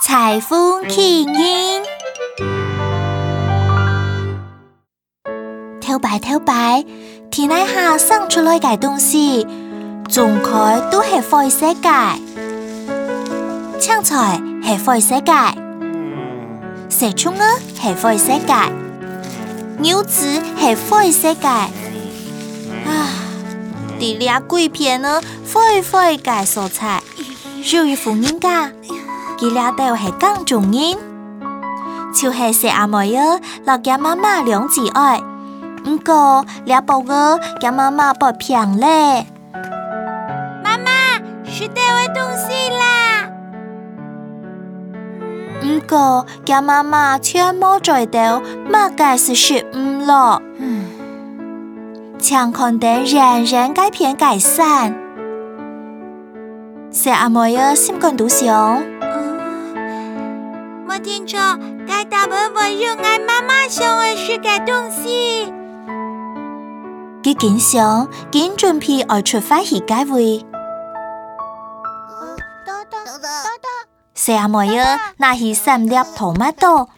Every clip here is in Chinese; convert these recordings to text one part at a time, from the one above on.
裁缝起因，偷白偷白，天底下生出来嘅东西，种开都系灰色嘅，青菜系灰色嘅，蛇葱啊系灰色嘅，牛子系灰色嘅，啊，啲俩鬼片呢，灰灰嘅蔬菜，属于富人家。佢俩都系更重要，就系食阿妹啊，落家妈妈两姊爱，唔过俩宝个家妈妈不平咧。妈妈，是带位东西啦。唔过家妈妈却冇在到，乜嘅是食唔落。强看得人人改变改善，食阿妹啊，心肝都想。听说，该大伯伯用爱妈妈想的是个东西。佢紧想，紧准备爱出发去街位。四阿妹啊，拿起三粒土麦豆，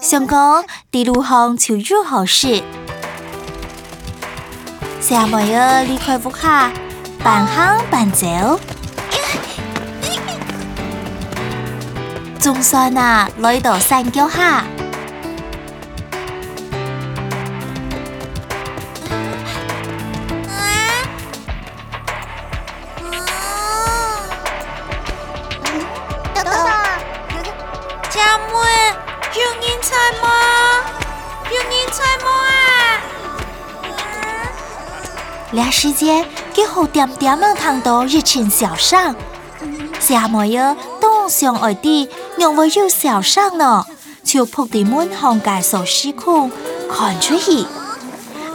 想讲地路上就如何事。四阿妹啊，离开屋下，半行半走。总算啊，来到山脚下。家妹，有人猜吗？有人猜吗啊？俩时间，佢好点点能看到一群小上，小妹呀，东上外地，让我有小上呢，就扑地门行介所失控，看出去。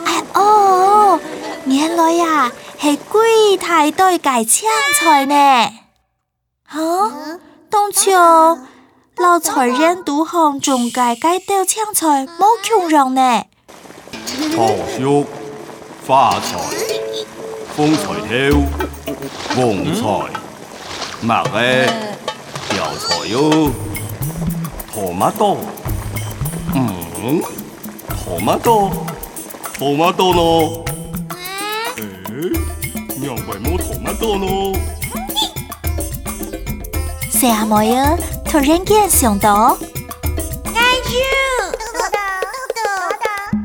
哎哦，原来呀，系鬼太对介枪菜呢。啊，当初老财人赌行中介介钓枪菜，冇穷人呢。桃树、花菜、风菜头、黄菜、麦嘅调菜哟，托马多，嗯，托马多，托马多呢，诶，娘为冇托马多咯，四阿妹啊，突然间想到。俺有，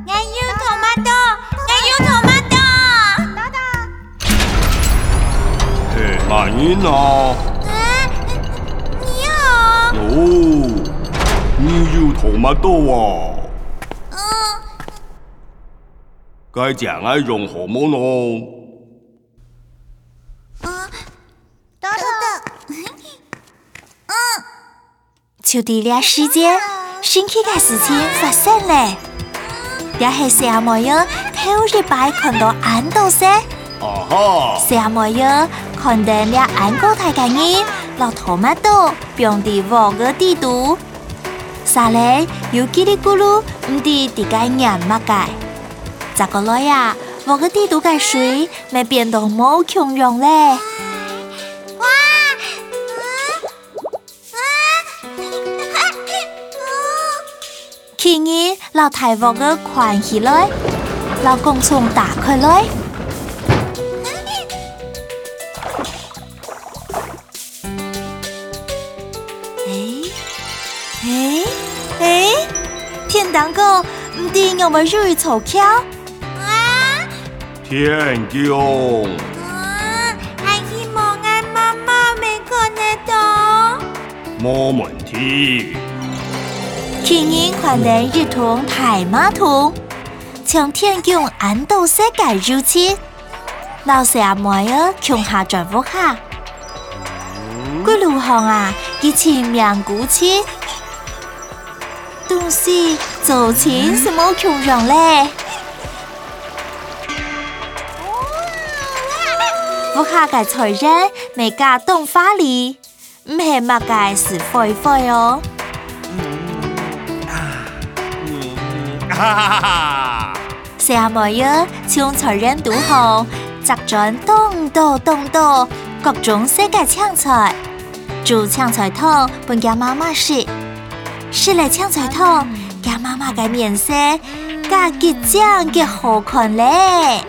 俺有托马多，俺有托马多。嘿，慢人啊，啊，你好。哦，你有托马多啊，嗯，该讲爱用何么咯？豆豆。就伫俩时间，神奇嘅事情发生咧。也系四阿妹呀，头一摆看到安豆色，啊哈！四阿妹呀，看到俩安哥太嘅人，落托马豆，并伫黄个地图，沙咧又叽里咕噜，唔知伫个人乜嘅。咋个来呀？黄个地图嘅水，咪变到冇穷用咧。哇！去年老太王个款起来，老公从打开来。诶诶诶，天当哥，唔知我们入草桥，啊！天宫，啊！还希望俺妈妈没看得到。冇问题。去年看得日同太马同，从天宫安到世界入侵，老师阿妹儿穷下转福下。嗰路行啊，以前名古切，东西做钱是冇穷人咧。我下嘅财人未嫁东花里，唔系乜嘅是废废哦。哈哈哈哈！四阿妹呀，从财人赌行，集准东道东道各种世界青菜，煮青菜汤本家妈妈食，食了青菜汤，给妈妈嘅面色，加吉酱嘅好看咧。